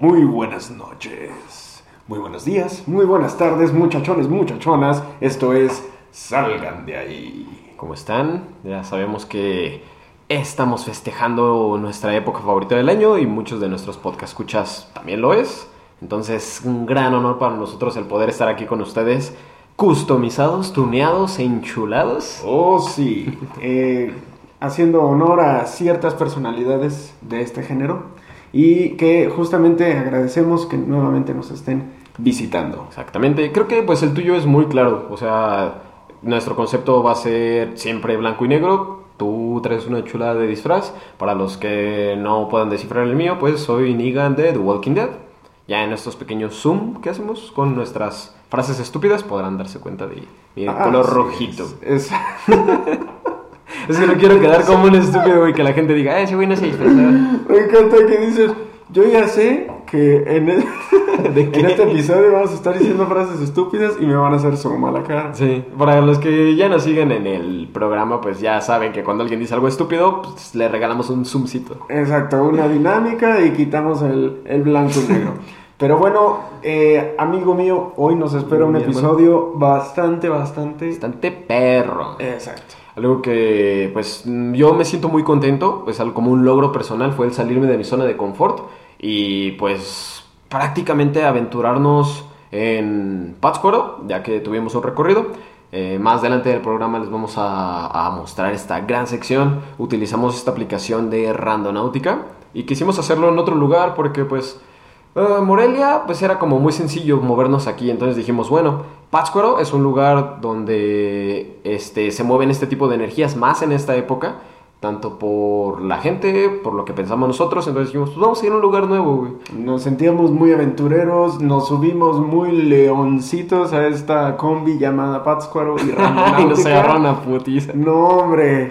Muy buenas noches, muy buenos días, muy buenas tardes, muchachones, muchachonas. Esto es Salgan de ahí. ¿Cómo están? Ya sabemos que estamos festejando nuestra época favorita del año y muchos de nuestros podcast escuchas también lo es. Entonces, un gran honor para nosotros el poder estar aquí con ustedes, customizados, tuneados enchulados. Oh, sí, eh, haciendo honor a ciertas personalidades de este género y que justamente agradecemos que nuevamente nos estén visitando. Exactamente, creo que pues el tuyo es muy claro, o sea, nuestro concepto va a ser siempre blanco y negro. Tú traes una chulada de disfraz. Para los que no puedan descifrar el mío, pues soy Negan de The Walking Dead. Ya en estos pequeños zoom que hacemos con nuestras frases estúpidas podrán darse cuenta de mi Ah, color sí, rojito. Es, Es que no quiero quedar como un estúpido, güey, que la gente diga, "Eh, ese güey no se disfrazó. me encanta que dices, yo ya sé que en, el- en este episodio vamos a estar diciendo frases estúpidas y me van a hacer zoom a la cara. Sí, para los que ya nos siguen en el programa, pues ya saben que cuando alguien dice algo estúpido, pues le regalamos un zoomcito. Exacto, una dinámica y quitamos el, el blanco y negro. Pero bueno, eh, amigo mío, hoy nos espera un episodio bastante, bastante... Bastante perro. Exacto. Algo que, pues, yo me siento muy contento, pues, algo como un logro personal fue el salirme de mi zona de confort y, pues, prácticamente aventurarnos en Pátzcuaro, ya que tuvimos un recorrido. Eh, más adelante del programa les vamos a, a mostrar esta gran sección. Utilizamos esta aplicación de Randonáutica y quisimos hacerlo en otro lugar porque, pues, eh, Morelia, pues era como muy sencillo movernos aquí, entonces dijimos, bueno, Pátzcuaro es un lugar donde este, se mueven este tipo de energías más en esta época, tanto por la gente, por lo que pensamos nosotros, entonces dijimos, pues vamos a ir a un lugar nuevo, güey. Nos sentíamos muy aventureros, nos subimos muy leoncitos a esta combi llamada Pátzcuaro y y nos agarraron a putiza. No, hombre.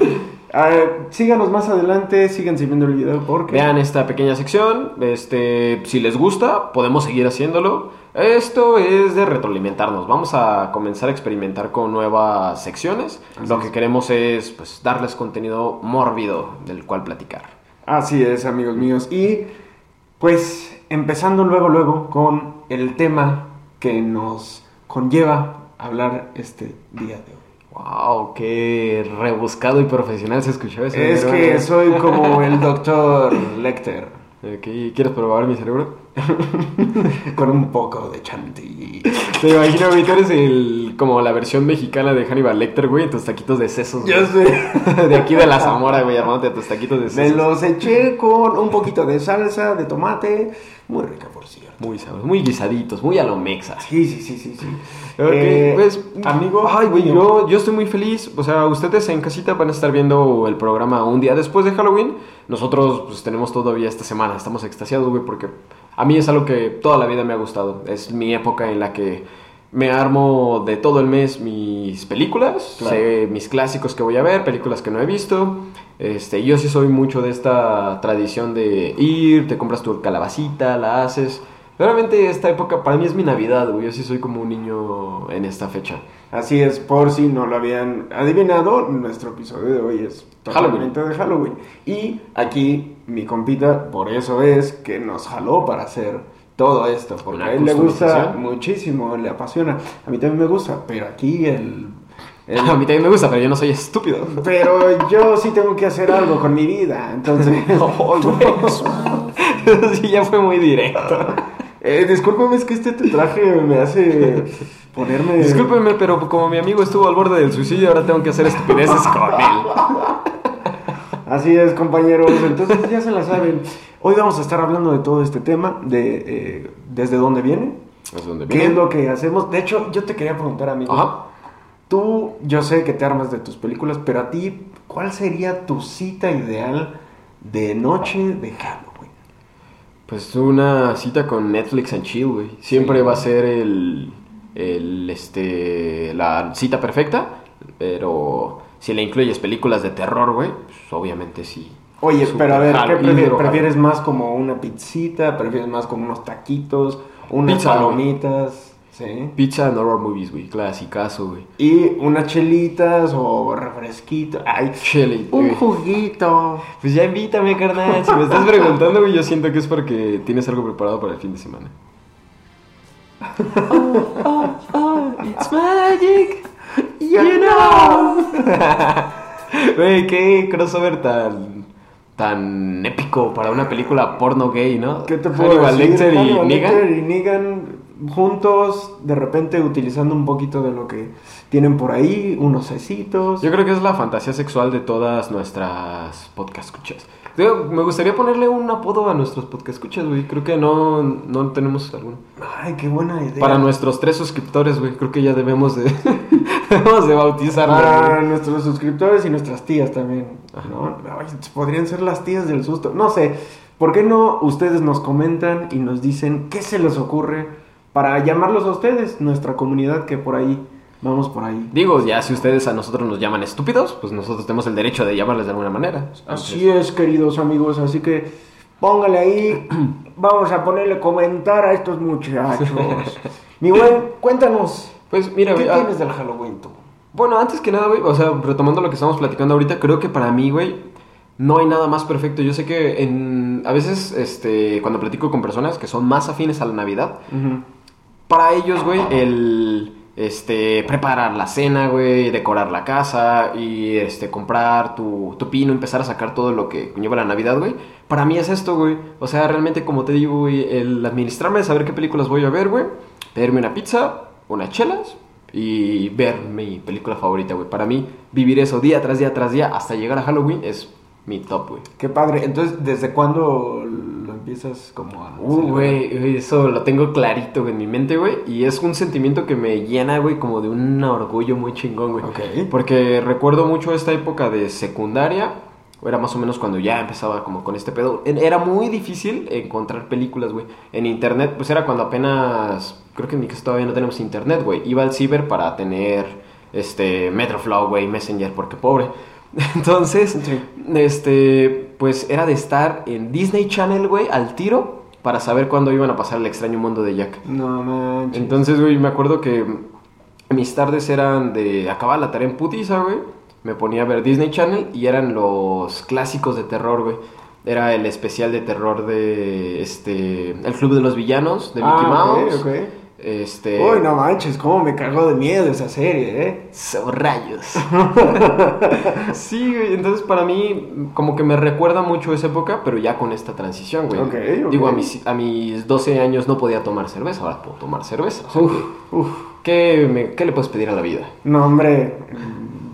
Síganos más adelante, síganse viendo el video porque... Vean esta pequeña sección, este, si les gusta, podemos seguir haciéndolo. Esto es de retroalimentarnos. Vamos a comenzar a experimentar con nuevas secciones. Así Lo es. que queremos es pues, darles contenido mórbido del cual platicar. Así es, amigos míos. Y pues empezando luego, luego con el tema que nos conlleva hablar este día de hoy. Wow, qué rebuscado y profesional se escuchó eso. Es que soy como el doctor Lecter, Ok, ¿Quieres probar mi cerebro? con un poco de chantilly. Te imagino, güey, tú eres el, como la versión mexicana de Hannibal Lecter, güey, en tus taquitos de sesos. güey. Ya sé. De aquí de la Zamora, güey, armándote a tus taquitos de Me sesos. los eché con un poquito de salsa, de tomate, muy rica por cierto. Muy sabrosos, muy guisaditos, muy a lo mexa. Sí, sí, sí, sí, sí. Eh, pues, amigo. Ay, güey, mío. yo, yo estoy muy feliz. O sea, ustedes en casita van a estar viendo el programa un día después de Halloween. Nosotros, pues, tenemos todavía esta semana. Estamos extasiados, güey, porque a mí es algo que toda la vida me ha gustado. Es mi época en la que me armo de todo el mes mis películas, Claro. sé mis clásicos que voy a ver, películas que no he visto. Este, yo sí soy mucho de esta tradición de ir, te compras tu calabacita, la haces. Realmente esta época para mí es mi Navidad, güey. Yo sí soy como un niño en esta fecha. Así es, por si no lo habían adivinado, nuestro episodio de hoy es totalmente de Halloween. Y aquí mi compita, por eso es que nos jaló para hacer todo esto, porque a él le gusta muchísimo, le apasiona. A mí también me gusta, pero aquí el... el- A mí también me gusta, pero yo no soy estúpido. pero yo sí tengo que hacer algo con mi vida, entonces... sí, ya fue muy directo. Eh, discúlpame, es que este te traje me hace ponerme... Discúlpeme, pero como mi amigo estuvo al borde del suicidio, ahora tengo que hacer estupideces con él. Así es, compañeros. Entonces ya se la saben. Hoy vamos a estar hablando de todo este tema, de eh, desde dónde viene, ¿Es donde qué es viene? lo que hacemos. De hecho, yo te quería preguntar, amigo. Ajá. Tú, yo sé que te armas de tus películas, pero a ti, ¿cuál sería tu cita ideal de noche de Halloween? Pues una cita con Netflix and chill, güey. Siempre Sí. va a ser el, el, este, la cita perfecta, pero si le incluyes películas de terror, güey, pues obviamente sí. Oye, Super pero a ver, ¿qué prefieres? ¿Prefieres más como una pizzita? ¿Prefieres más como unos taquitos? ¿Unas Pizza, palomitas? ¿Sí? Pizza and horror movies, güey. Clasicazo, güey. Y unas chelitas o refresquito. Ay, Chile, un güey. juguito. Pues ya invítame, carnal. Si me estás preguntando, güey, yo siento que es porque tienes algo preparado para el fin de semana. it's magic. You Güey, qué crossover tan tan épico para una película porno gay, ¿no? ¿Qué te puedo Hannibal decir? Lecter y. Lecter y Negan juntos, de repente utilizando un poquito de lo que tienen por ahí, unos cecitos. Yo creo que es la fantasía sexual de todas nuestras podcast escuchas. Digo, me gustaría ponerle un apodo a nuestros podcast escuchas, güey. Creo que no, no tenemos alguno. Ay, qué buena idea. Para nuestros tres suscriptores, güey. Creo que ya debemos de, bautizarlos. Para güey. nuestros suscriptores y nuestras tías también. ¿no? Ay, podrían ser las tías del susto. No sé. ¿Por qué no ustedes nos comentan y nos dicen qué se les ocurre para llamarlos a ustedes, nuestra comunidad que por ahí, vamos por ahí? Digo, ya si ustedes a nosotros nos llaman estúpidos, pues nosotros tenemos el derecho de llamarles de alguna manera. Así es, queridos amigos, así que póngale ahí, vamos a ponerle comentar a estos muchachos. Mi buen, cuéntanos, Pues mira, ¿qué güey, ah, tienes del Halloween tú? Bueno, antes que nada, güey, o sea, retomando lo que estamos platicando ahorita, creo que para mí, güey, no hay nada más perfecto. Yo sé que en, a veces, este, cuando platico con personas que son más afines a la Navidad, para ellos, güey, el este preparar la cena, güey, decorar la casa y este comprar tu, tu pino, empezar a sacar todo lo que conlleva la Navidad, güey. Para mí es esto, güey. O sea, realmente como te digo, güey, el administrarme, saber qué películas voy a ver, güey, pedirme una pizza, unas chelas y ver mi película favorita, güey. Para mí vivir eso día tras día tras día hasta llegar a Halloween es mi top, güey. Qué padre, entonces, ¿desde cuándo lo empiezas como a... Uh, güey, eso lo tengo clarito en mi mente, güey. Y es un sentimiento que me llena, güey, como de un orgullo muy chingón, güey. Ok. Porque recuerdo mucho esta época de secundaria. Era más o menos cuando ya empezaba como con este pedo. Era muy difícil encontrar películas, güey. En internet, pues era cuando apenas... Creo que en mi casa todavía no tenemos internet, güey. Iba al ciber para tener, este, Metroflow, güey, Messenger, porque pobre. Entonces, Sí. este, pues era de estar en Disney Channel, güey, al tiro, para saber cuándo iban a pasar el extraño mundo de Jack. No manches. Entonces, güey, me acuerdo que mis tardes eran de acabar la tarea en putiza, güey. Me ponía a ver Disney Channel y eran los clásicos de terror, güey. Era el especial de terror de este El Club de los Villanos de Mickey Ah, Mouse. ok. Este Uy, no manches, cómo me cagó de miedo esa serie, ¿eh? So, rayos. sí, güey. Entonces, para mí, como que me recuerda mucho esa época, pero ya con esta transición, güey. Ok, ok. Digo, a mis, a mis 12 años no podía tomar cerveza, ahora puedo tomar cerveza. O sea, Uf, que- uf. ¿qué, me- ¿Qué le puedes pedir a la vida? No, hombre,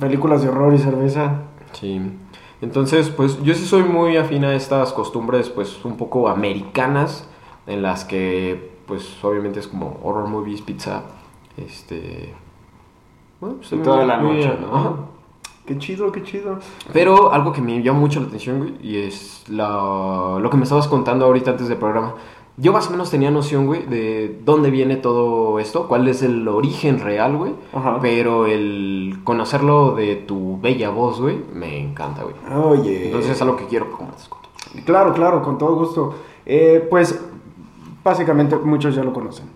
películas de horror y cerveza. Sí. Entonces, pues yo sí soy muy afín a estas costumbres, pues un poco americanas, en las que, pues obviamente es como horror movies, pizza, este... Bueno, pues, toda la noche, ¿no? Ajá. Qué chido, qué chido. Pero algo que me llama mucho la atención, güey, y es la- lo que me estabas contando ahorita antes del programa. Yo más o menos tenía noción, güey, de dónde viene todo esto, cuál es el origen real, güey. Ajá. Pero el conocerlo de tu bella voz, güey, me encanta, güey. Oye. Entonces es algo que quiero que compartas con todos. Claro, claro, con todo gusto. Eh, pues, básicamente, muchos ya lo conocen.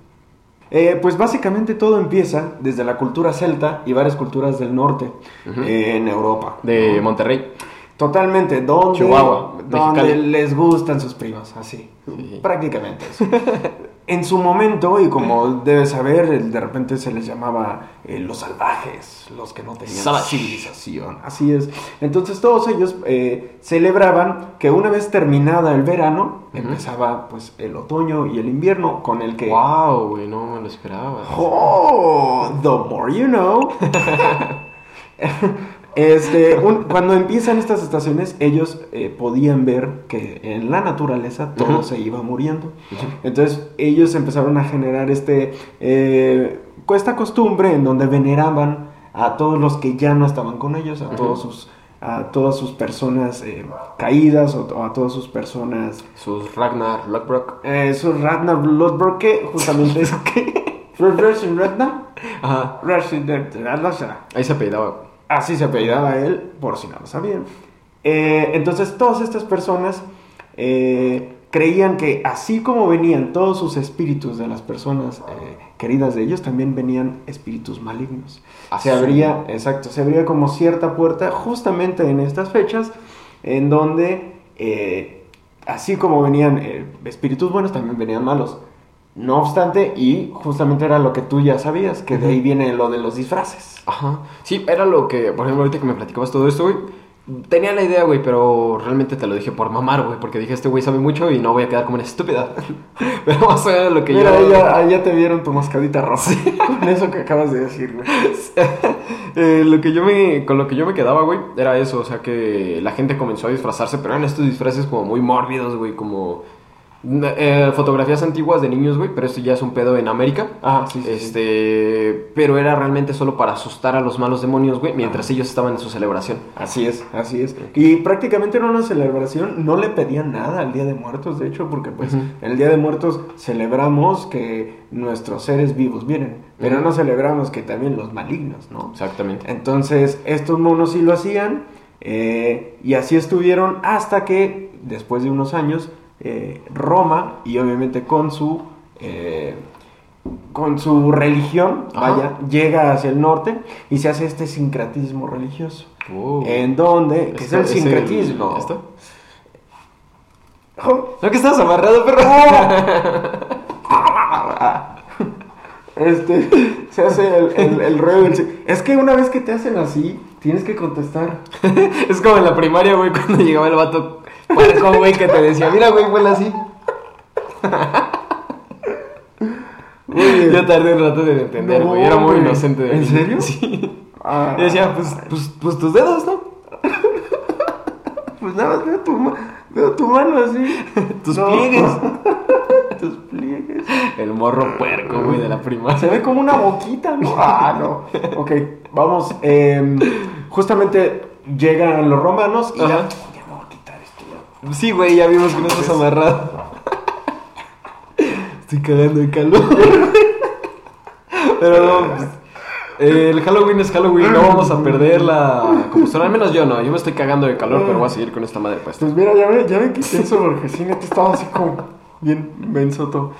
Eh, pues básicamente todo empieza desde la cultura celta y varias culturas del norte eh, en Europa. De. Monterrey. Donde, donde, Chihuahua, donde les gustan sus primas, así. Sí. Prácticamente eso. en su momento, y como debes saber, de repente se les llamaba eh, los salvajes, los que no tenían civilización. Así es. Entonces todos ellos eh, celebraban que una vez terminada el verano, empezaba pues el otoño y el invierno, con el que... Wow, güey, no me lo esperaba. Oh, the more you know. Este, un- cuando empiezan estas estaciones, ellos eh, podían ver que en la naturaleza todo se iba muriendo. Entonces, ellos empezaron a generar este, eh, esta costumbre en donde veneraban a todos los que ya no estaban con ellos, a todos sus a todas sus personas eh, caídas o, o a todas sus personas Sus Ragnar Lockbrock. eh, su Ragnar Bloodborne que justamente es que Ragnar Ajá. Ragnar Ahí se apellidaba. Así se apellidaba él, por si no lo sabían. Eh, entonces, todas estas personas eh, creían que así como venían todos sus espíritus de las personas eh, queridas de ellos, también venían espíritus malignos. Se Azul. abría, exacto, se abría como cierta puerta justamente en estas fechas, en donde, así como venían espíritus buenos, también venían malos. No obstante, y justamente era lo que tú ya sabías, que de ahí viene lo de los disfraces. Ajá. Sí, era lo que, por ejemplo, ahorita que me platicabas todo esto, güey. Tenía la idea, güey, pero realmente te lo dije por mamar, güey, porque dije, este güey sabe mucho y no voy a quedar como una estúpida. pero más allá de lo que Mira, yo... ya, ya te vieron tu mascadita roja. Con eso que acabas de decir, güey. Eh, lo que yo me, con lo que yo me quedaba, güey, era eso, o sea que la gente comenzó a disfrazarse, pero eran estos disfraces como muy mórbidos, güey, como eh, fotografías antiguas de niños, güey, pero esto ya es un pedo en América. Ah, sí, sí, sí. Este, pero era realmente solo para asustar a los malos demonios, güey, mientras ellos estaban en su celebración. Así es, así es. Y prácticamente era una celebración, no le pedían nada al Día de Muertos, de hecho, porque pues el Día de Muertos celebramos que nuestros seres vivos vienen, pero no celebramos que también los malignos, ¿no? Exactamente. Entonces, estos monos sí lo hacían, eh, y así estuvieron hasta que, después de unos años, eh, Roma, y obviamente con su, eh, con su religión, Ajá. vaya, llega hacia el norte y se hace este sincretismo religioso. En donde, ¿qué es el sincretismo? ¿Esto? Oh, ¿No que estabas amarrado, perro? Este, se hace el, el, el sin- Es que una vez que te hacen así, tienes que contestar. es como en la primaria, güey, cuando llegaba el vato puerco, güey, que te decía, mira, güey, huele así. Yo tardé un rato en entender, No, güey. Era muy güey. inocente. de ¿En serio? Sí. ah, Y decía, pues, pues, pues tus dedos, ¿no? Pues nada más veo tu, ma- veo tu mano así. Tus No. pliegues. Tus pliegues. El morro puerco, güey, de la Se primaria. ve como una boquita, ¿no? Ah, no. Ok, vamos. em, justamente llegan los romanos y ya. Ajá. Ya me voy a quitar esto. Sí, güey, ya vimos que no estás amarrado. Estoy cagando de calor. Pero no, pues, el Halloween es Halloween, no vamos a perder la compostura. Al menos yo no, yo me estoy cagando de calor, pero voy a seguir con esta madre puesta. Pues mira, ya me, ya me quité eso porque sí, neta estaba así como bien menso todo.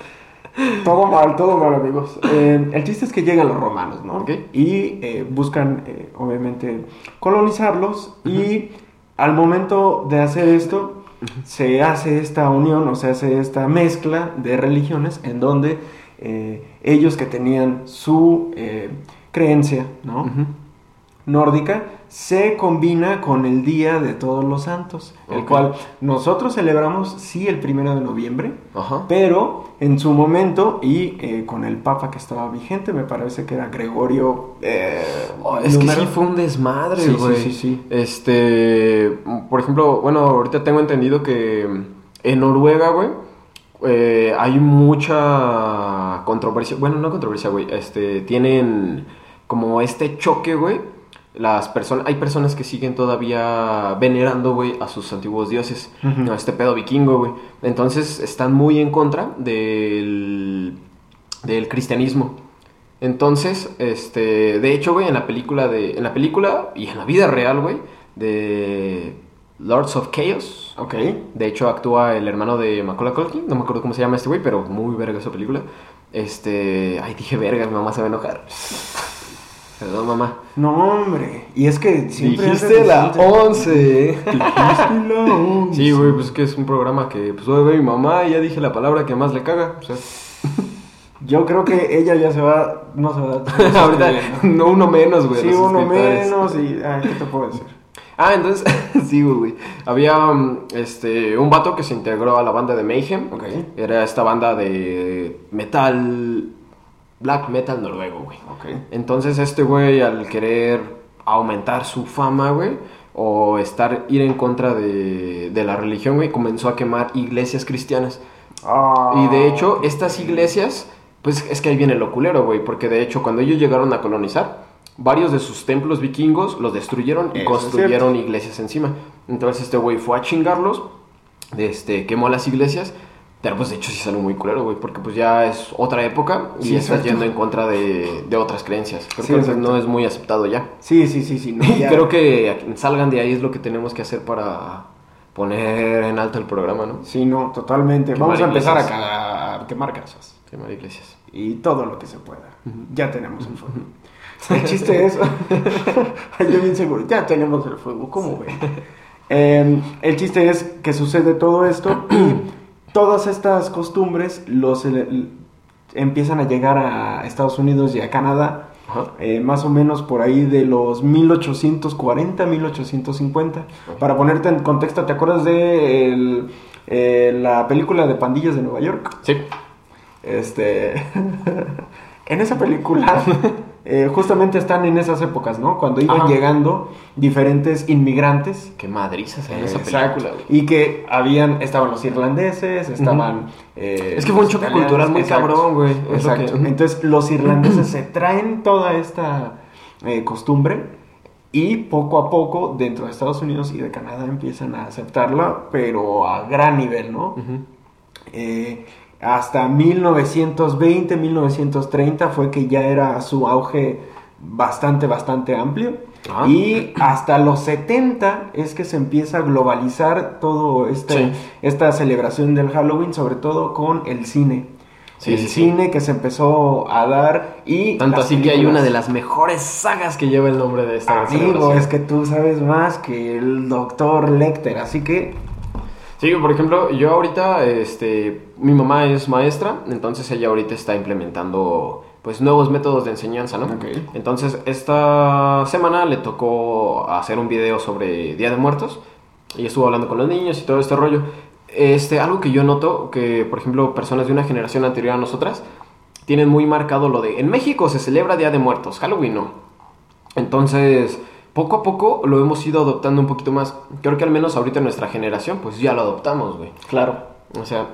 Todo mal, todo mal, amigos. Eh, el chiste es que llegan los romanos, ¿no? Ok. Y eh, buscan, eh, obviamente, colonizarlos. Y al momento de hacer esto, se hace esta unión, o se hace esta mezcla de religiones en donde eh, ellos que tenían su eh, creencia, ¿no? Nórdica se combina con el Día de Todos los Santos, el cual nosotros celebramos sí el primero de noviembre, Ajá. pero en su momento y eh, con el Papa que estaba vigente, me parece que era Gregorio. eh, Oh, es que sí fue un desmadre, Sí, sí, sí, sí. Este, por ejemplo, bueno, ahorita tengo entendido que en Noruega, güey, eh, hay mucha controversia. Bueno, no controversia, güey. Este, tienen como este choque, güey. Las personas, hay personas que siguen todavía venerando, güey, a sus antiguos dioses. No, este pedo vikingo, güey. Entonces están muy en contra del, del cristianismo. Entonces, este, de hecho, güey, en la película de, en la película y en la vida real, güey, de Lords of Chaos, Ok. de hecho actúa el hermano de Macaulay Culkin, no me acuerdo cómo se llama este güey, pero muy verga esa película. Este, ay, dije verga, mi mamá se va a enojar. Perdón, mamá. No, hombre. Y es que siempre. Dijiste la decente. 11. Dijiste la once. Sí, güey, pues es que es un programa que pues hoy ve mi mamá y ya dije la palabra que más le caga. O sea, Yo creo que ella ya se va, no se va a Ahorita, no uno menos, güey. Sí, uno menos y... Ay, ¿qué te puedo decir? Ah, entonces, sí, güey. Había um, este, un vato que se integró a la banda de Mayhem. Ok. Era esta banda de metal, black metal noruego, güey. Ok. Entonces este güey al querer aumentar su fama, güey, o estar, ir en contra de, de la religión, güey, comenzó a quemar iglesias cristianas. Ah. Y de hecho, estas iglesias, pues es que ahí viene lo culero, güey, porque de hecho cuando ellos llegaron a colonizar, varios de sus templos vikingos los destruyeron y Eso construyeron iglesias encima. Entonces este güey fue a chingarlos, este, quemó las iglesias, pero pues de hecho sí salió muy culero, güey, porque pues ya es otra época y Sí, estás exacto. yendo en contra de, de otras creencias. Creo Sí, que exacto. no es muy aceptado ya. Sí, sí, sí, sí. No, ya. creo que salgan de ahí es lo que tenemos que hacer para poner en alto el programa, ¿no? Sí, no, totalmente. Quemar Vamos a empezar a, iglesias. ca- a quemar casas. Quemar iglesias. Y todo lo que se pueda. Ya tenemos el fuego. El chiste es... Yo bien seguro, ya tenemos el fuego. ¿Cómo ven? Eh, el chiste es que sucede todo esto y todas estas costumbres los ele- empiezan a llegar a Estados Unidos y a Canadá. Eh, más o menos por ahí de los 1840, 1850. Para ponerte en contexto, ¿te acuerdas de el- eh, la película de Pandillas de Nueva York? Sí. Este. en esa película, eh, justamente están en esas épocas, ¿no? Cuando iban Ajá. llegando diferentes inmigrantes. Qué madrizas en esa película, güey. Y que habían, estaban los irlandeses, estaban... eh, Es que fue un choque cultural muy exacto, cabrón, güey. Exacto. Entonces los irlandeses se traen toda esta eh, costumbre y poco a poco dentro de Estados Unidos y de Canadá empiezan a aceptarla, pero a gran nivel, ¿no? Eh, hasta 1920, 1930 fue que ya era su auge bastante, bastante amplio. Ah. Y hasta los 70 es que se empieza a globalizar todo este, Sí. esta celebración del Halloween, sobre todo con el cine. Sí, el sí, cine que se empezó a dar y... Tanto así que hay una de las mejores sagas que lleva el nombre de esta Amigo, es que tú sabes más que el doctor Lecter, así que... Sí, por ejemplo, yo ahorita, este, mi mamá es maestra, entonces ella ahorita está implementando, pues, nuevos métodos de enseñanza, ¿no? Ok. Entonces, esta semana le tocó hacer un video sobre Día de Muertos y estuvo hablando con los niños y todo este rollo. Este, algo que yo noto, que, por ejemplo, personas de una generación anterior a nosotras tienen muy marcado lo de, en México se celebra Día de Muertos, Halloween no. Entonces, poco a poco lo hemos ido adoptando un poquito más. Creo que al menos ahorita nuestra generación, pues ya lo adoptamos, güey. Claro. O sea,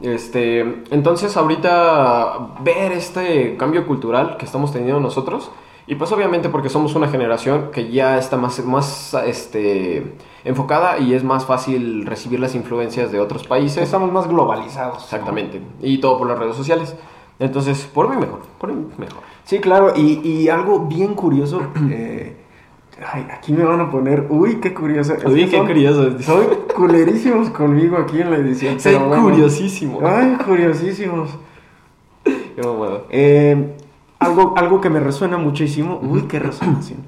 este, entonces ahorita ver este cambio cultural que estamos teniendo nosotros, y pues obviamente porque somos una generación que ya está más, más este, enfocada y es más fácil recibir las influencias de otros países. Estamos más globalizados. ¿no? Exactamente. Y todo por las redes sociales. Entonces, por mí mejor, por mí mejor. Sí, claro, y, y algo bien curioso, eh, ay, aquí me van a poner, uy, qué curioso. Es Uy, que qué son- curioso. Son culerísimos conmigo aquí en la edición. Soy pero bueno. curiosísimo. Ay, curiosísimos. Qué. Eh, algo, algo que me resuena muchísimo, uy, qué resonación.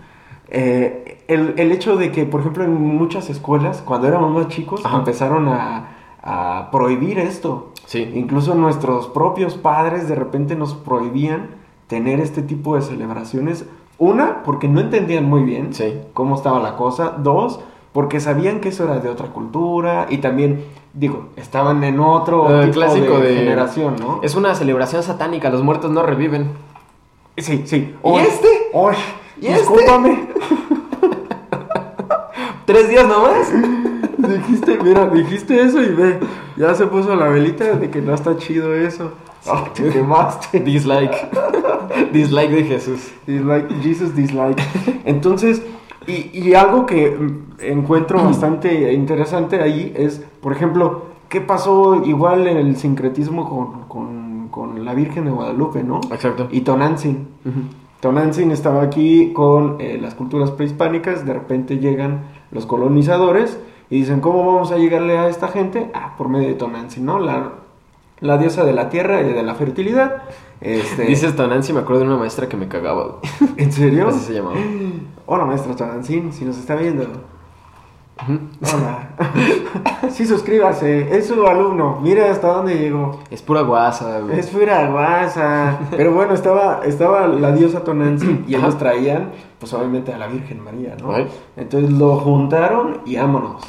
Eh, el, el hecho de que, por ejemplo, en muchas escuelas, cuando éramos más chicos, Ajá. empezaron a, a prohibir esto. Sí. Incluso nuestros propios padres de repente nos prohibían tener este tipo de celebraciones. Una, porque no entendían muy bien Sí. cómo estaba la cosa. Dos, porque sabían que eso era de otra cultura. Y también, digo, estaban en otro Eh, tipo clásico de, de- generación, ¿no? Es una celebración satánica, los muertos no reviven. Sí, sí. ¿Y Oy, este? oy, ¿Y este? discúlpame. ¿Tres días nomás? dijiste, mira, dijiste eso y ve, ya se puso la velita de que no está chido eso. Te quemaste. Dislike. Dislike de Jesús. Dislike, Jesus dislike. Entonces, y, y algo que mm, encuentro bastante interesante ahí es, por ejemplo, ¿qué pasó igual en el sincretismo con, con- con la Virgen de Guadalupe, no? Exacto. Y Tonantzin. Tonantzin estaba aquí con eh, las culturas prehispánicas, de repente llegan los colonizadores y dicen, ¿cómo vamos a llegarle a esta gente? Ah, por medio de Tonantzin, ¿no? La, la diosa de la tierra y de la fertilidad. Este, Dices Tonancy, me acuerdo de una maestra que me cagaba. ¿En serio? Así se llamaba. Hola, maestra Tonantzin, si nos está viendo. Hola. sí, suscríbase. Es su alumno. Mira hasta dónde llegó. Es pura guasa, güey. Es pura guasa. Pero bueno, estaba, estaba la diosa Tonantzin y ellos traían, pues obviamente a la Virgen María, ¿no? Entonces lo juntaron y vámonos.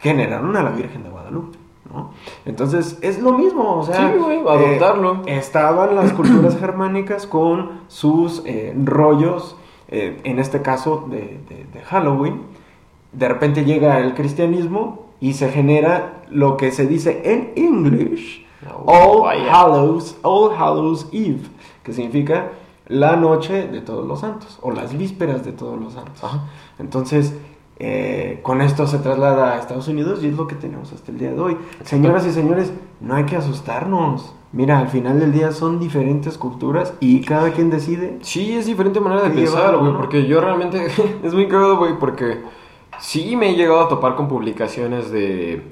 Generaron a la Virgen de Guadalupe. ¿No? Entonces es lo mismo, o sea, Sí, güey, adoptarlo. eh, estaban las culturas germánicas con sus eh, rollos, eh, en este caso de, de- de Halloween. De repente llega el cristianismo y se genera lo que se dice en English Oh, All. Hallows, All Hallows Eve, que significa la noche de todos los santos o las vísperas de todos los santos. Ajá. Entonces, eh, con esto se traslada a Estados Unidos y es lo que tenemos hasta el día de hoy. Señoras y señores, no hay que asustarnos. Mira, al final del día son diferentes culturas y cada quien decide. Sí, es diferente manera de pensar, güey, ¿no? porque yo realmente es muy cagado, güey, porque sí me he llegado a topar con publicaciones de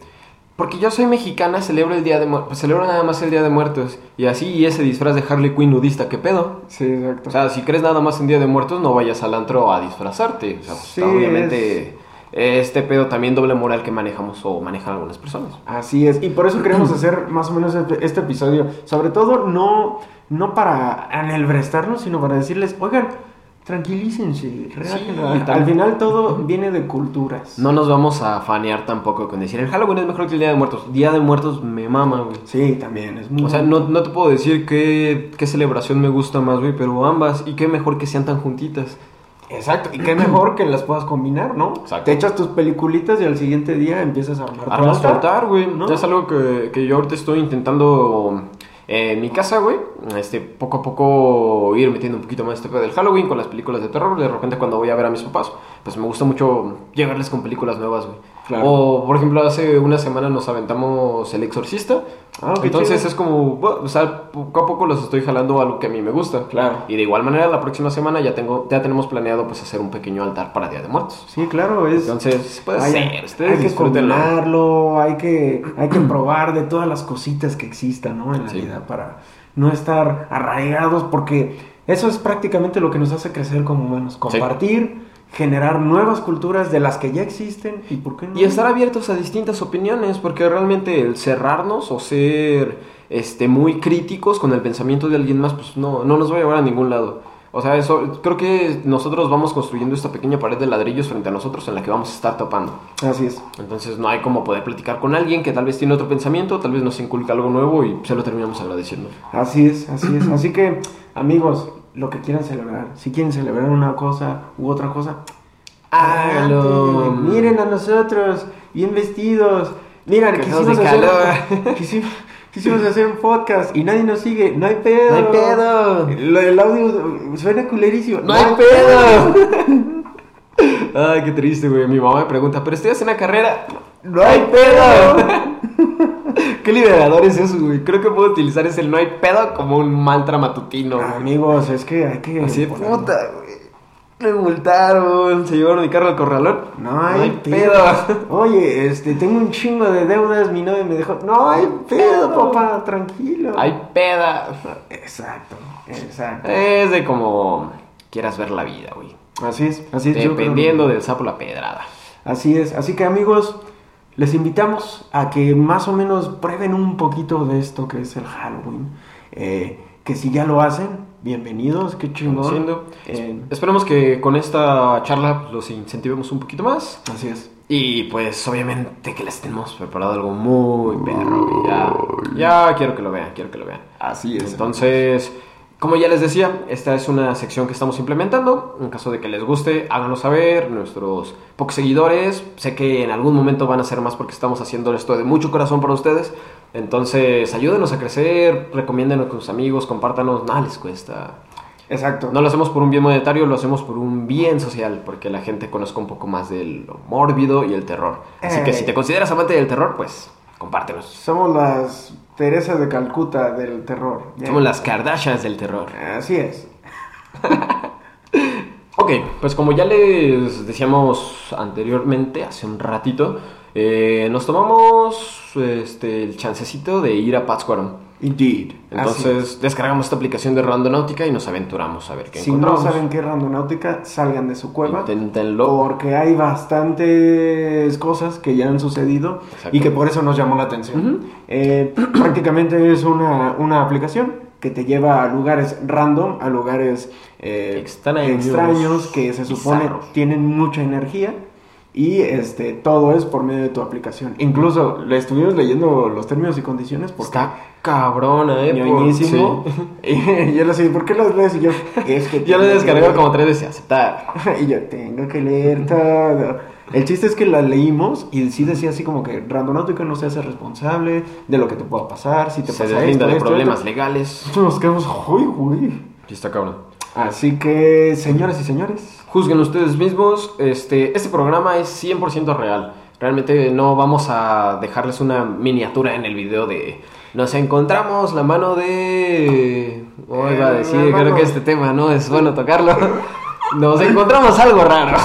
porque yo soy mexicana, celebro el día de muertos, celebro nada más el día de muertos y así y ese disfraz de Harley Quinn nudista, ¿qué pedo? Sí, exacto. O sea, si crees nada más en Día de Muertos, no vayas al antro a disfrazarte. O sea, pues, Sí, obviamente este pedo también doble moral que manejamos o manejan algunas personas. Así es, y por eso queremos hacer más o menos este, este episodio. Sobre todo, no, no para enelbrestarnos, sino para decirles, oigan, tranquilícense, relájense. Al- final todo viene de culturas. No nos vamos a fanear tampoco con decir el Halloween es mejor que el Día de Muertos. Día de Muertos me mama, güey. Sí, también, es muy... O sea, no, no te puedo decir qué, qué celebración me gusta más, güey, pero ambas. Y qué mejor que sean tan juntitas. Exacto, y qué mejor que las puedas combinar, ¿no? Exacto. Te echas tus peliculitas y al siguiente día empiezas a armar soltar, güey. ¿no? Ya es algo que, que yo ahorita estoy intentando eh, en mi casa, güey. Este, poco a poco ir metiendo un poquito más este pedo del Halloween con las películas de terror. De repente cuando voy a ver a mis papás, pues me gusta mucho llegarles con películas nuevas, güey. Claro. O, por ejemplo, hace una semana nos aventamos El Exorcista. Ah, Entonces chido. es como, bueno, o sea, poco a poco los estoy jalando a lo que a mí me gusta. Claro. Y de igual manera, la próxima semana ya tengo ya tenemos planeado pues hacer un pequeño altar para Día de Muertos. Sí, claro, es... Entonces, puede Vaya, ser, ustedes hay que combinarlo, hay que, hay que probar de todas las cositas que existan, ¿no? En la Sí. vida para no estar arraigados, porque eso es prácticamente lo que nos hace crecer como humanos, compartir, generar nuevas culturas de las que ya existen y por qué no. Y estar abiertos a distintas opiniones, porque realmente el cerrarnos o ser este, muy críticos con el pensamiento de alguien más, pues no, no nos va a llevar a ningún lado. O sea, eso, creo que nosotros vamos construyendo esta pequeña pared de ladrillos frente a nosotros en la que vamos a estar topando. Así es. Entonces no hay como poder platicar con alguien que tal vez tiene otro pensamiento, tal vez nos inculca algo nuevo y se lo terminamos agradeciendo. Así es, así es. Así que, amigos, lo que quieran celebrar, si quieren celebrar una cosa u otra cosa, Hágalo. Miren a nosotros, bien vestidos. Que quisimos hacer, calor. quisimos, quisimos hacer un podcast y nadie nos sigue. No hay pedo. No hay pedo. Lo, el audio suena culerísimo. ¡No hay pedo! Ay, qué triste, güey. Mi mamá me pregunta, ¿pero estudias una carrera? No hay pedo. Qué liberador es eso, güey. Creo que puedo utilizar ese no hay pedo como un mantra matutino. güey. Amigos, es que hay que. Así de puta, güey. Me multaron, se llevaron mi carro al corralón. No hay, pedo. Oye, este, tengo un chingo de deudas, mi novia me dejó. No hay pedo, papá, tranquilo. Hay peda. Exacto, exacto. Es de como quieras ver la vida, güey. Así es, así es. yo creo. Dependiendo del sapo la pedrada. Así es, así que amigos, les invitamos a que más o menos prueben un poquito de esto que es el Halloween. Eh, que si ya lo hacen, bienvenidos, qué chingón. Eh, Esperemos que con esta charla los incentivemos un poquito más. así es. Y pues obviamente que les tenemos preparado algo muy perro, ya quiero que lo vean, quiero que lo vean. Así es. Entonces, como ya les decía, esta es una sección que estamos implementando. En caso de que les guste, háganos saber. Nuestros pocos seguidores, sé que en algún momento van a ser más porque estamos haciendo esto de mucho corazón para ustedes. Entonces, ayúdenos a crecer, recomiéndenos con sus amigos, compártanos, nada les cuesta. Exacto. No lo hacemos por un bien monetario, lo hacemos por un bien social, porque la gente conozca un poco más de lo mórbido y el terror. Así que si te consideras amante del terror, pues compártenos. Somos las Teresas de Calcuta del terror. Somos las Kardashians del terror. Así es. Ok, pues como ya les decíamos anteriormente, hace un ratito, eh, nos tomamos este, el chancecito de ir a Pátzcuaro. Indeed. Entonces descargamos esta aplicación de Randonáutica y nos aventuramos a ver qué si encontramos. no saben qué es Randonáutica, salgan de su cueva. Inténtenlo. Porque hay bastantes cosas que ya han sucedido Exacto. y que por eso nos llamó la atención. Eh, prácticamente es una, una aplicación que te lleva a lugares random, a lugares eh, Extraños. extraños que se supone Bizarros. tienen mucha energía y este todo es por medio de tu aplicación. Incluso le estuvimos leyendo los términos y condiciones porque Está cabrona, eh. ñoñísimo. sí. Y yo le decía, ¿por qué los lees? Y yo, es que Yo lo descargué leer". como tres veces. Aceptar. y yo tengo que leer todo. El chiste es que la leímos y sí decía así como que Randonáutica no se hace responsable de lo que te pueda pasar, si te Se pasa esto, de esto, problemas esto. legales. Nos quedamos, uy. Sí, está cabrón. Así que, señoras y señores, Juzguen ustedes mismos. Este, este programa es 100% real. Realmente no vamos a dejarles una miniatura en el video de... Nos encontramos la mano de... Hoy va a Eh, decir, creo que este tema no es bueno tocarlo. Nos encontramos algo raro.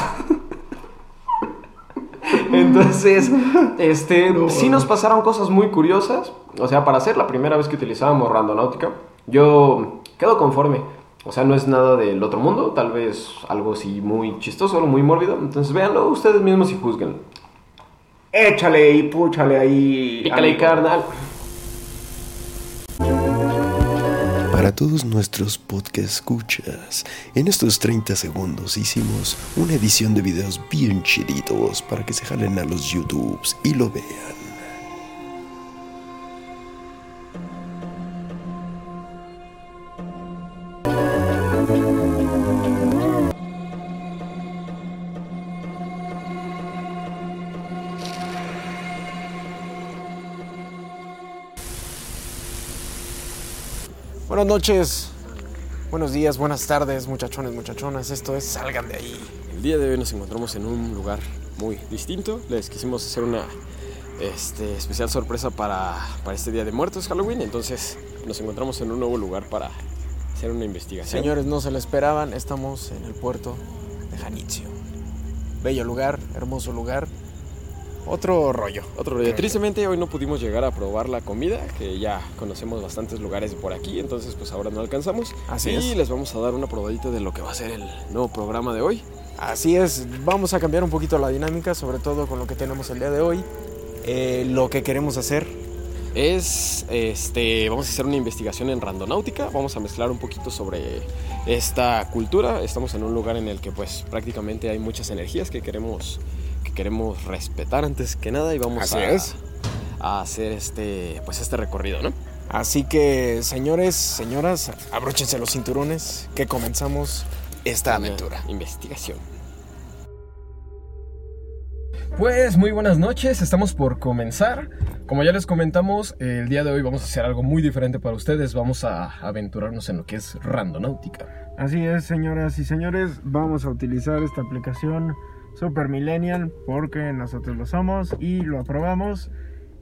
Entonces, este, sí nos pasaron cosas muy curiosas. O sea, para ser la primera vez que utilizábamos Randonáutica, yo quedo conforme. O sea, no es nada del otro mundo, tal vez algo así muy chistoso, algo muy mórbido. Entonces, véanlo ustedes mismos y juzguen. échale y púchale ahí. Pícale, amigo. carnal. Todos nuestros podcast escuchas, en estos 30 segundos hicimos una edición de videos bien chiditos para que se jalen a los YouTubes y lo vean. Noches, buenos días, buenas tardes, muchachones, muchachonas. Esto es Salgan de ahí. El día de hoy nos encontramos en un lugar muy distinto. Les quisimos hacer una este, especial sorpresa para, para este Día de Muertos, Halloween. Entonces nos encontramos en un nuevo lugar para hacer una investigación. Señores, no se lo esperaban, estamos en el puerto de Janitzio. Bello lugar, hermoso lugar. Otro rollo. Otro rollo. Tristemente hoy no pudimos llegar a probar la comida, que ya conocemos bastantes lugares por aquí, entonces pues ahora no alcanzamos. Así y es. les vamos a dar una probadita de lo que va a ser el nuevo programa de hoy. Así es, vamos a cambiar un poquito la dinámica, sobre todo con lo que tenemos el día de hoy. Eh, lo que queremos hacer. Es, este, vamos a hacer una investigación en randonáutica, vamos a mezclar un poquito sobre esta cultura. Estamos en un lugar en el que pues prácticamente hay muchas energías que queremos, que queremos respetar antes que nada y vamos Así a, es. a hacer este, pues este recorrido, ¿no? Así que, señores, señoras, abróchense los cinturones, que comenzamos esta aventura. Investigación. Pues muy buenas noches, estamos por comenzar. Como ya les comentamos, el día de hoy vamos a hacer algo muy diferente para ustedes. Vamos a aventurarnos en lo que es randonáutica. Así es, señoras y señores, vamos a utilizar esta aplicación Super Millennial porque nosotros lo somos y lo aprobamos.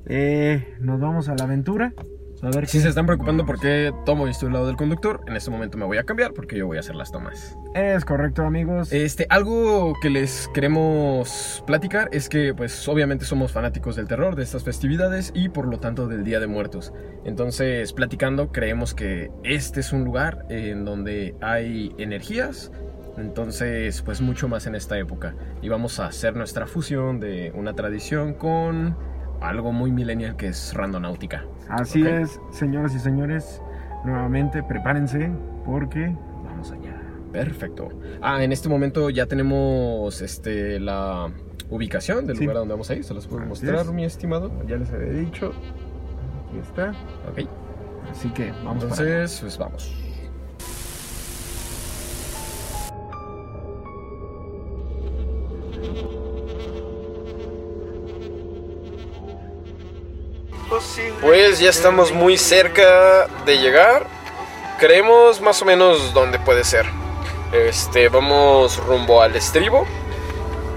Eh, nos vamos a la aventura. A ver Si qué- se están preocupando por qué tomo y estoy al lado del conductor, en este momento me voy a cambiar porque yo voy a hacer las tomas. Es correcto, amigos. Este, algo que les queremos platicar es que, pues, obviamente somos fanáticos del terror, de estas festividades y por lo tanto del Día de Muertos. Entonces, platicando, creemos que este es un lugar en donde hay energías. Entonces, pues mucho más en esta época. Y vamos a hacer nuestra fusión de una tradición con algo muy millennial que es randonáutica. Así es, señoras y señores. Nuevamente, prepárense porque Vamos allá. Perfecto. Ah, en este momento ya tenemos este la ubicación del Sí. lugar donde vamos a ir. Se los puedo Así mostrar, es. mi estimado. ya les había dicho. Aquí está. Ok. Así que vamos para allá. Entonces, pues vamos. Pues ya estamos muy cerca de llegar. Creemos más o menos dónde puede ser. Este, vamos rumbo al estribo.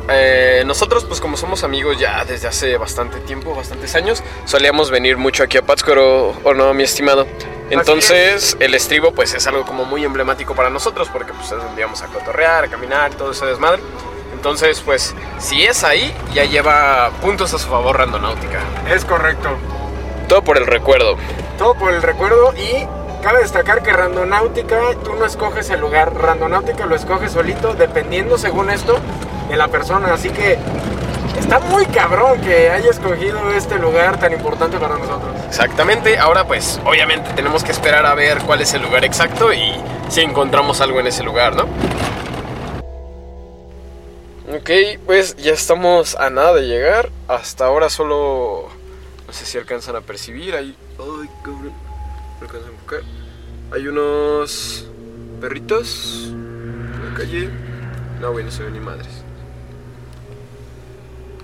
Eh, nosotros, pues como somos amigos ya desde hace bastante tiempo, bastantes años, solíamos venir mucho aquí a Pátzcuaro, ¿o no, mi estimado? Entonces, el estribo, pues es algo como muy emblemático para nosotros, porque pues es donde íbamos a cotorrear, a caminar, todo ese desmadre. Entonces, pues, si es ahí, ya lleva puntos a su favor Randonáutica. Es correcto. Todo por el recuerdo. Todo por el recuerdo y cabe destacar que Randonáutica, tú no escoges el lugar, Randonáutica lo escoges solito, dependiendo según esto de la persona. Así que está muy cabrón que haya escogido este lugar tan importante para nosotros. Exactamente, ahora pues obviamente tenemos que esperar a ver cuál es el lugar exacto y si encontramos algo en ese lugar, ¿no? Ok, pues ya estamos a nada de llegar. Hasta ahora solo... No sé si alcanzan a percibir. Ahí... Ay, cabrón. Alcanzan a. Hay unos perritos en la calle. No, güey, no se ven ni madres.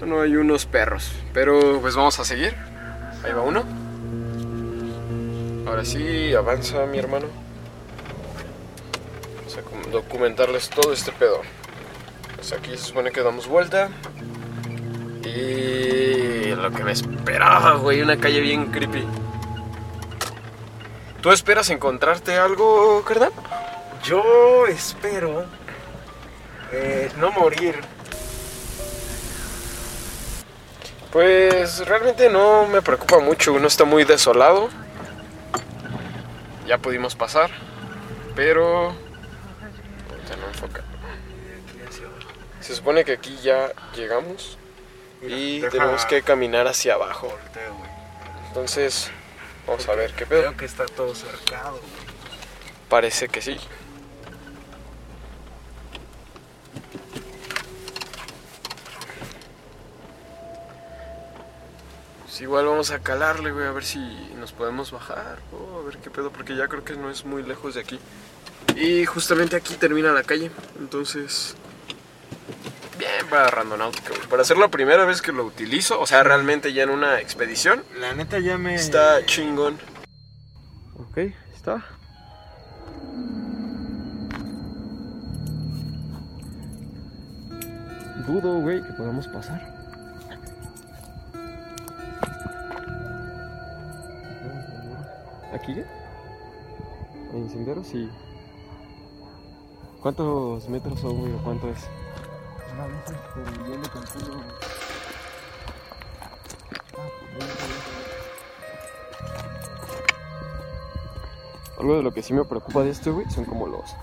Bueno, hay unos perros. Pero pues vamos a seguir. Ahí va uno. Ahora sí, avanza mi hermano. Vamos a documentarles todo este pedo. Pues aquí se supone que damos vuelta. Y lo que me esperaba, güey, una calle bien creepy. ¿Tú esperas encontrarte algo, carnal? Yo espero eh, no morir. Pues realmente no me preocupa mucho, uno está muy desolado. Ya pudimos pasar, pero... Enfoca. Se supone que aquí ya llegamos y tenemos que caminar hacia abajo. Volteo. Entonces, vamos a ver qué pedo. Veo que está todo cercado, güey. Parece que sí. Pues igual vamos a calarle, güey, a ver si nos podemos bajar. o a ver qué pedo, porque ya creo que no es muy lejos de aquí. Y justamente aquí termina la calle. Entonces, para Randonáutica, güey. Para ser la primera vez que lo utilizo, o sea, realmente ya en una expedición, La neta ya me... está chingón. Ok, está. Dudo, güey, que podamos pasar. ¿Aquí ya? ¿En sendero? Sí. ¿Cuántos metros son, güey? o ¿Cuánto es? Algo de lo que sí me preocupa de esto, güey, son como los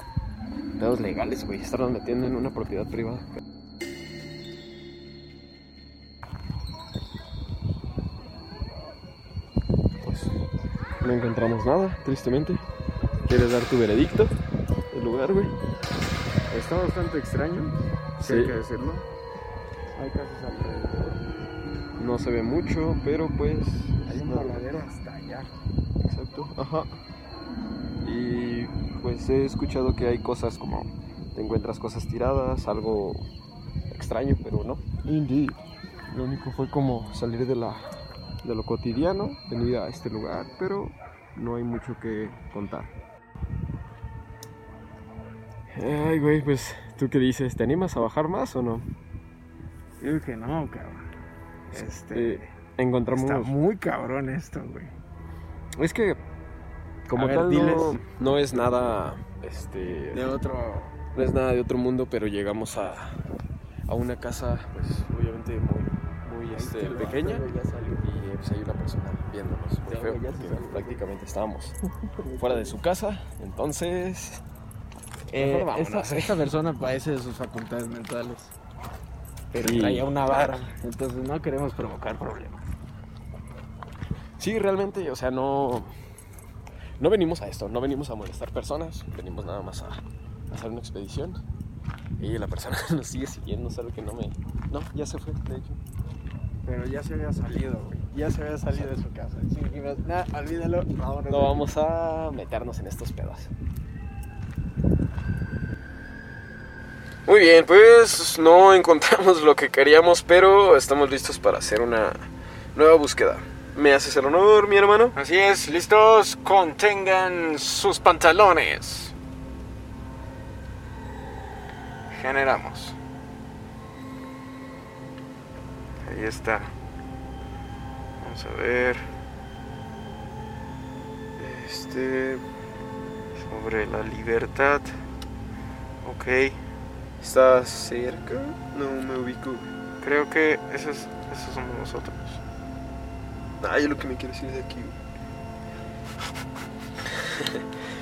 pedos legales, güey. Estarnos metiendo en una propiedad privada. Pues no encontramos nada, tristemente. ¿Quieres dar tu veredicto del lugar, güey? Está bastante extraño, Sí. hay que decirlo. Hay casas alrededor. No se ve mucho, pero pues. Hay un no. voladero hasta allá. Exacto, ajá. Y pues he escuchado que hay cosas como te encuentras cosas tiradas, algo extraño, pero no. Indeed. Lo único fue como salir de la de lo cotidiano, venir a este lugar, pero no hay mucho que contar. Ay, güey, pues tú qué dices, ¿te animas a bajar más o no? Yo que no, cabrón. Este... Eh, encontramos Está muy cabrón esto, güey. Es que como ver, tal diles. no, no es nada este De otro... no es nada de otro mundo, pero llegamos a, a una casa pues obviamente muy muy este, pequeña y pues hay una persona viéndonos muy feo porque prácticamente estábamos fuera de su casa, entonces Eh, esta, eh. esta persona padece de sus facultades mentales. Pero Sí. traía una vara. Entonces no queremos provocar problemas. Sí, realmente, o sea, no no venimos a esto, no venimos a molestar personas, venimos nada más a, a hacer una expedición. Y la persona nos sigue siguiendo, sabe que no me no, ya se fue, de hecho. Pero ya se había salido, güey. Ya se había salido de su casa. Sí, dijimos, nah, olvídalo. vámonos No vamos a meternos en estos pedos. Muy bien, pues no encontramos lo que queríamos, pero estamos listos para hacer una nueva búsqueda. ¿Me haces el honor, mi hermano? Así es, listos, contengan sus pantalones. Generamos. Ahí está. Vamos a ver. Este. Sobre la libertad. Ok. ¿Está cerca? No me ubico. Creo que esos, esos somos nosotros. Ay, lo que me quieres decir de aquí.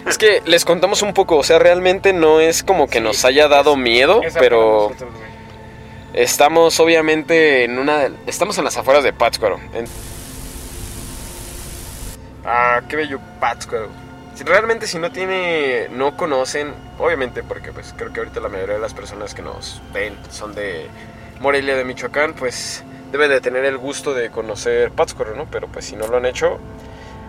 es que les contamos un poco, o sea, realmente no es como que nos haya dado miedo, pero estamos obviamente en una... Estamos en las afueras de Pátzcuaro. En... Ah, qué bello Pátzcuaro. Si realmente si no tiene, no conocen, obviamente porque pues creo que ahorita la mayoría de las personas que nos ven son de Morelia de Michoacán, pues deben de tener el gusto de conocer Pátzcuaro, ¿no? Pero pues si no lo han hecho,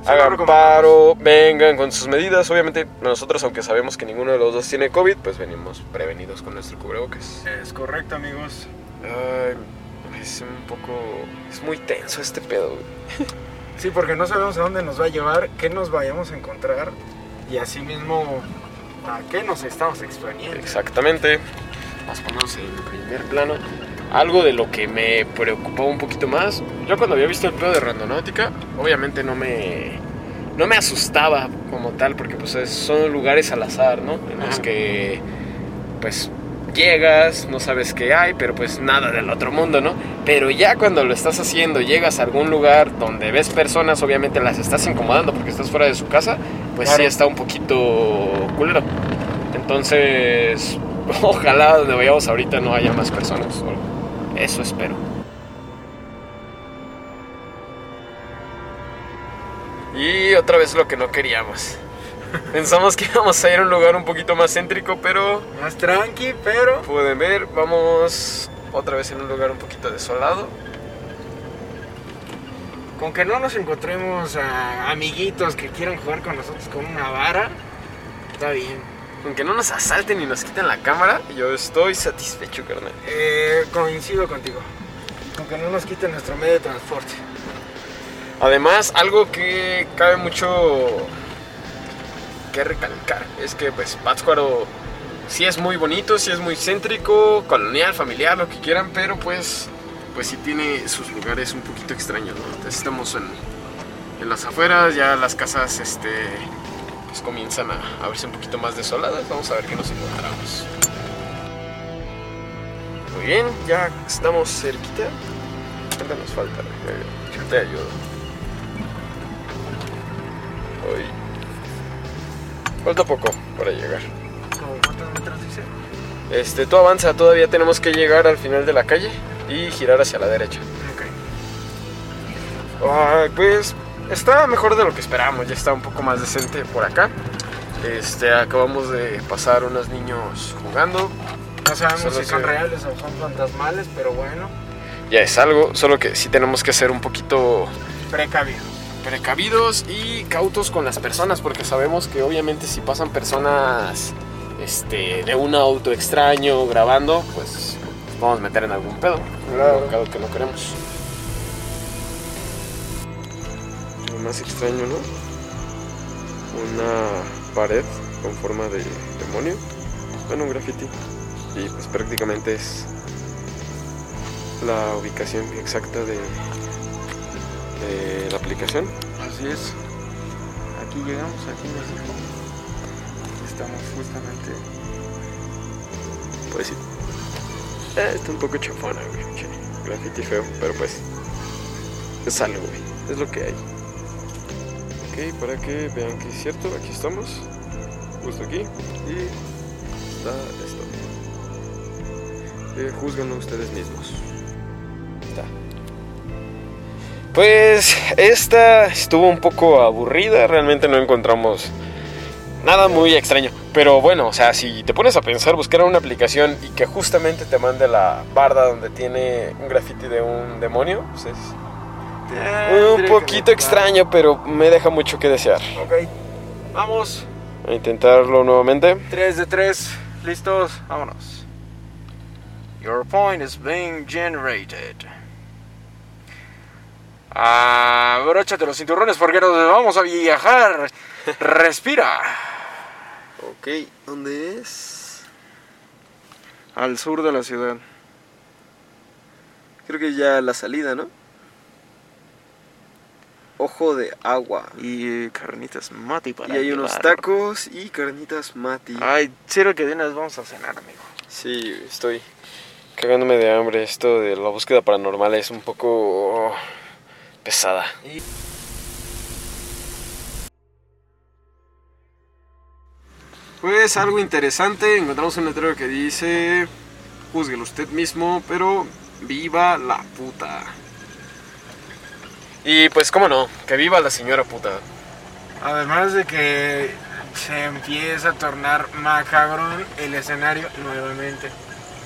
hagan paro, vengan con sus medidas. Obviamente nosotros, aunque sabemos que ninguno de los dos tiene COVID, pues venimos prevenidos con nuestro cubrebocas. Es correcto, amigos. Ay, es un poco... es muy tenso este pedo, güey. Sí, porque no sabemos a dónde nos va a llevar, qué nos vayamos a encontrar y así mismo a qué nos estamos exponiendo. Exactamente. Más ponemos en primer plano. Algo de lo que me preocupó un poquito más. Yo cuando había visto el pedo de randonáutica, obviamente no me no me asustaba como tal porque pues son lugares al azar, ¿no? En los que pues llegas, no sabes qué hay, pero pues nada del otro mundo, ¿no? Pero ya cuando lo estás haciendo, llegas a algún lugar donde ves personas, obviamente las estás incomodando porque estás fuera de su casa, pues sí está un poquito culero. Entonces, ojalá donde vayamos ahorita no haya más personas. Eso espero. Y otra vez lo que no queríamos. Pensamos que íbamos a ir a un lugar un poquito más céntrico, pero... Más tranqui, pero... Pueden ver, vamos otra vez en un lugar un poquito desolado. Con que no nos encontremos a amiguitos que quieran jugar con nosotros con una vara, está bien. Con que no nos asalten y nos quiten la cámara, yo estoy satisfecho, carnal. Eh, coincido contigo. Con que no nos quiten nuestro medio de transporte. Además, algo que cabe mucho que recalcar es que pues Pátzcuaro sí es muy bonito, sí es muy céntrico, colonial, familiar, lo que quieran, pero pues pues sí tiene sus lugares un poquito extraños, ¿no? Estamos en, en las afueras, ya las casas este pues comienzan a, a, verse un poquito más desoladas, vamos a ver qué nos encontramos. Muy bien, ya estamos cerquita. ¿Cuánto nos falta? Yo te ayudo. Hoy Falta poco para llegar. ¿Cuántos metros dice? Este, tú avanza, todavía tenemos que llegar al final de la calle y girar hacia la derecha. Ok. Ah, pues está mejor de lo que esperábamos, ya está un poco más decente por acá. Este, acabamos de pasar unos niños jugando. No sabemos si son reales o son fantasmales, pero bueno. Ya es algo, solo que sí tenemos que ser un poquito precavidos precavidos y cautos con las personas, porque sabemos que obviamente si pasan personas este, de un auto extraño grabando, pues nos vamos a meter en algún pedo. Claro. que no queremos. Lo más extraño, ¿no? Una pared con forma de demonio. Bueno, un graffiti. Y pues prácticamente es la ubicación exacta de de la aplicación. Así es. Aquí llegamos, aquí nos estamos justamente. Pues sí. Eh, está un poco chafona, güey. Graffiti feo, pero pues. Es algo, güey. Es lo que hay. Ok, para que vean que es cierto, aquí estamos. Justo aquí. Y está esto. Eh, juzganlo ustedes mismos. Está. Pues esta estuvo un poco aburrida, realmente no encontramos nada muy extraño. Pero bueno, o sea, si te pones a pensar, buscar una aplicación y que justamente te mande la barda donde tiene un graffiti de un demonio, pues es un poquito extraño, pero me deja mucho que desear. Ok, vamos. A intentarlo nuevamente. 3 de 3, listos, vámonos. Your point is being generated. Abróchate los cinturones porque nos vamos a viajar. Respira. Ok, ¿dónde es? Al sur de la ciudad. Creo que ya la salida, ¿no? Ojo de agua. Y carnitas mati para Y hay unos tacos y carnitas mati. Ay, cero que de una vez vamos a cenar, amigo. Sí, estoy cagándome de hambre. Esto de la búsqueda paranormal es un poco pesada. Pues algo interesante, encontramos un letrero que dice, juzguelo usted mismo, pero viva la puta. Y pues cómo no, que viva la señora puta. Además de que se empieza a tornar macabrón el escenario nuevamente.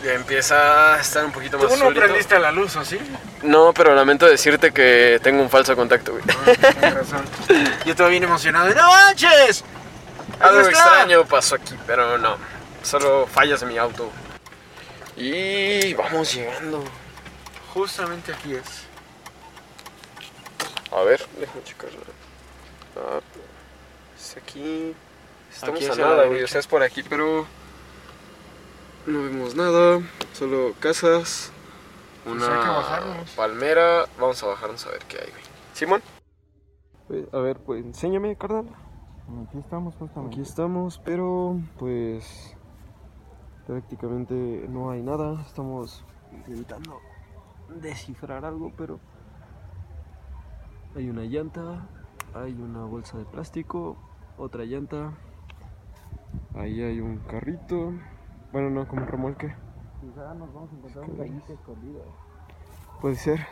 Ya empieza a estar un poquito más Tú no solito. prendiste la luz, ¿o sí? No, pero lamento decirte que tengo un falso contacto, güey. Tienes razón. Yo estaba bien emocionado. ¡No manches! Algo está! extraño pasó aquí, pero no. Solo fallas de mi auto. Y vamos llegando. Justamente aquí es. A ver, déjame checarlo. Ah, es aquí. Estamos Aquí a nada, güey. O sea, es por aquí, pero. No vemos nada. Solo casas. Una Pues hay que bajarnos. palmera. Vamos a bajarnos a ver qué hay, güey. Simón. A ver, pues enséñame, carnal. Aquí estamos justamente. Aquí estamos, pero pues prácticamente no hay nada. Estamos intentando descifrar algo, pero hay una llanta, hay una bolsa de plástico, otra llanta, ahí hay un carrito, bueno no, como un remolque. Quizá nos vamos a encontrar un gallito escondido. Puede ser.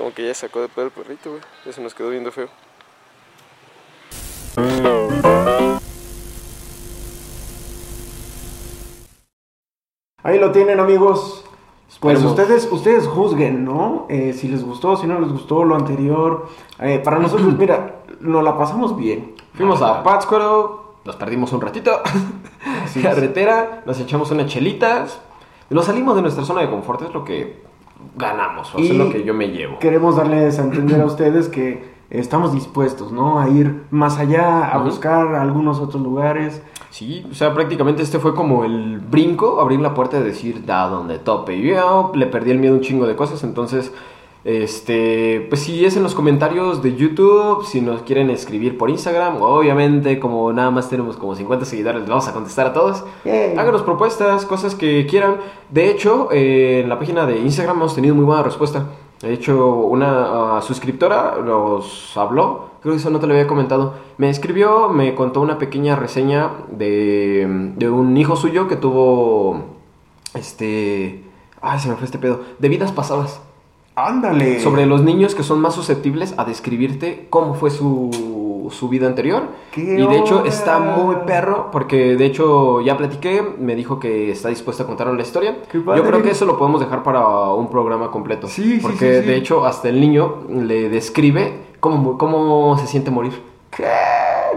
Como que ya sacó de pedo el perrito, güey. Ya se nos quedó viendo feo. Ahí lo tienen, amigos. Pues Esperemos. ustedes, ustedes juzguen, ¿no? Eh, si les gustó, si no les gustó lo anterior. Eh, para nosotros, mira, nos la pasamos bien. Fuimos a Pátzcuaro, nos perdimos un ratito. Carretera, nos echamos unas chelitas. Nos salimos de nuestra zona de confort, es lo que ganamos, o sea, Y es lo que yo me llevo. Queremos darles a entender a ustedes que estamos dispuestos, ¿no? A ir más allá, a buscar algunos otros lugares. Sí, o sea, prácticamente este fue como el brinco, abrir la puerta y decir, da donde tope. Yo le perdí el miedo a un chingo de cosas, entonces, este, pues si es en los comentarios de YouTube, si nos quieren escribir por Instagram, obviamente como nada más tenemos como 50 seguidores, vamos a contestar a todos. Yay. Háganos propuestas, cosas que quieran. De hecho, eh, en la página de Instagram hemos tenido muy buena respuesta. De hecho, una ah, suscriptora nos habló, creo que eso no te lo había comentado. Me escribió, me contó una pequeña reseña de, de un hijo suyo que tuvo, este, ay, se me fue este pedo, de vidas pasadas. Ándale. Sobre los niños que son más susceptibles a describirte cómo fue su, su vida anterior. ¿Qué Y de hecho onda? está muy perro porque de hecho ya platiqué, me dijo que está dispuesto a contarnos la historia. Yo creo que eso lo podemos dejar para un programa completo. Sí, sí, Porque sí, sí. de hecho hasta el niño le describe cómo, cómo se siente morir. ¿Qué?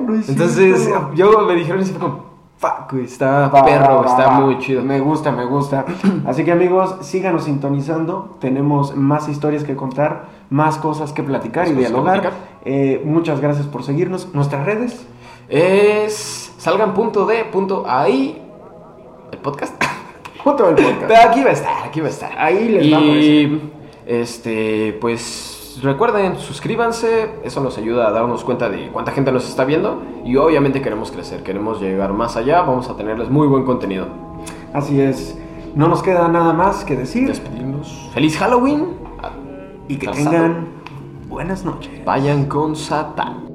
No es Entonces yo me dijeron y se fue como, fuck, está Va, perro, va, está va. muy chido. Me gusta, me gusta. Así que amigos, síganos sintonizando. Tenemos más historias que contar, más cosas que platicar Más y dialogar. platicar. Eh, muchas gracias por seguirnos. Nuestras redes. Es salgan punto de punto ahí el podcast. Junto al podcast. Pero aquí va a estar, aquí va a estar. Ahí les Y este, pues recuerden, suscríbanse, eso nos ayuda a darnos cuenta de cuánta gente nos está viendo y obviamente queremos crecer, queremos llegar más allá, vamos a tenerles muy buen contenido. Así es. No nos queda nada más que decir. Despedirnos. Feliz Halloween. Y que Calzado. tengan buenas noches. Vayan con Satán.